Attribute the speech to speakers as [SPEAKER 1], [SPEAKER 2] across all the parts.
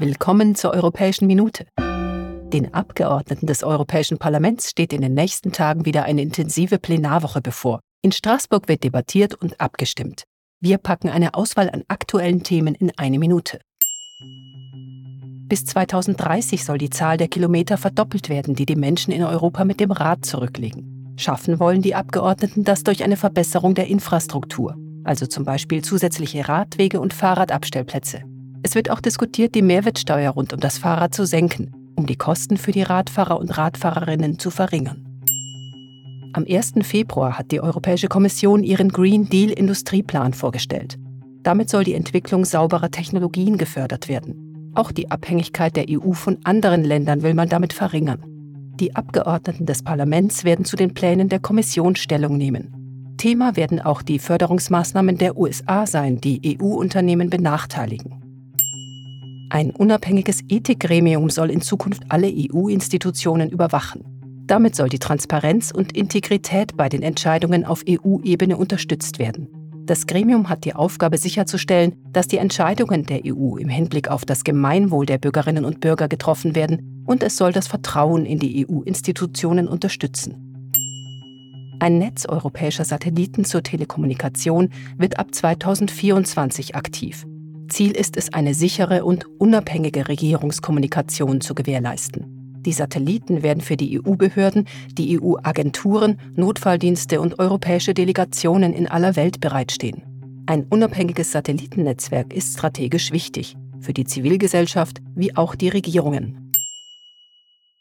[SPEAKER 1] Willkommen zur Europäischen Minute. Den Abgeordneten des Europäischen Parlaments steht in den nächsten Tagen wieder eine intensive Plenarwoche bevor. In Straßburg wird debattiert und abgestimmt. Wir packen eine Auswahl an aktuellen Themen in eine Minute. Bis 2030 soll die Zahl der Kilometer verdoppelt werden, die die Menschen in Europa mit dem Rad zurücklegen. Schaffen wollen die Abgeordneten das durch eine Verbesserung der Infrastruktur, also zum Beispiel zusätzliche Radwege und Fahrradabstellplätze. Es wird auch diskutiert, die Mehrwertsteuer rund um das Fahrrad zu senken, um die Kosten für die Radfahrer und Radfahrerinnen zu verringern. Am 1. Februar hat die Europäische Kommission ihren Green Deal Industrieplan vorgestellt. Damit soll die Entwicklung sauberer Technologien gefördert werden. Auch die Abhängigkeit der EU von anderen Ländern will man damit verringern. Die Abgeordneten des Parlaments werden zu den Plänen der Kommission Stellung nehmen. Thema werden auch die Förderungsmaßnahmen der USA sein, die EU-Unternehmen benachteiligen. Ein unabhängiges Ethikgremium soll in Zukunft alle EU-Institutionen überwachen. Damit soll die Transparenz und Integrität bei den Entscheidungen auf EU-Ebene unterstützt werden. Das Gremium hat die Aufgabe sicherzustellen, dass die Entscheidungen der EU im Hinblick auf das Gemeinwohl der Bürgerinnen und Bürger getroffen werden und es soll das Vertrauen in die EU-Institutionen unterstützen. Ein Netz europäischer Satelliten zur Telekommunikation wird ab 2024 aktiv. Ziel ist es, eine sichere und unabhängige Regierungskommunikation zu gewährleisten. Die Satelliten werden für die EU-Behörden, die EU-Agenturen, Notfalldienste und europäische Delegationen in aller Welt bereitstehen. Ein unabhängiges Satellitennetzwerk ist strategisch wichtig, für die Zivilgesellschaft wie auch die Regierungen.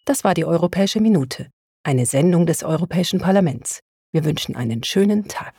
[SPEAKER 1] Das war die Europäische Minute, eine Sendung des Europäischen Parlaments. Wir wünschen einen schönen Tag.